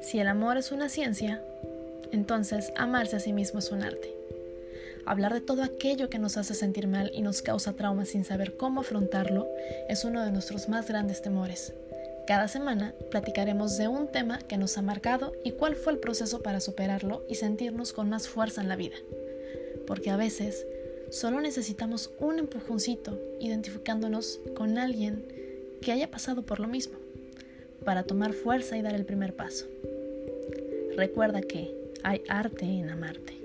Si el amor es una ciencia, entonces amarse a sí mismo es un arte. Hablar de todo aquello que nos hace sentir mal y nos causa trauma sin saber cómo afrontarlo es uno de nuestros más grandes temores. Cada semana platicaremos de un tema que nos ha marcado y cuál fue el proceso para superarlo y sentirnos con más fuerza en la vida. Porque a veces solo necesitamos un empujoncito identificándonos con alguien que haya pasado por lo mismo para tomar fuerza y dar el primer paso. Recuerda que hay arte en amarte.